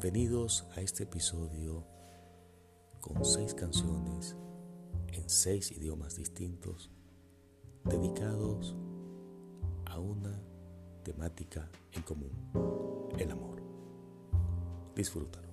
Bienvenidos a este episodio con seis canciones en seis idiomas distintos dedicados a una temática en común, el amor. Disfrútalo.